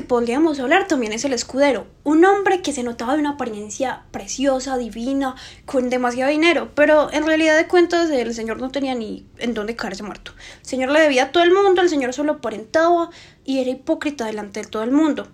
que podríamos hablar también es el escudero, un hombre que se notaba de una apariencia preciosa, divina, con demasiado dinero, pero en realidad de cuentas el señor no tenía ni en dónde caerse muerto. El señor le debía a todo el mundo, el señor solo aparentaba y era hipócrita delante de todo el mundo.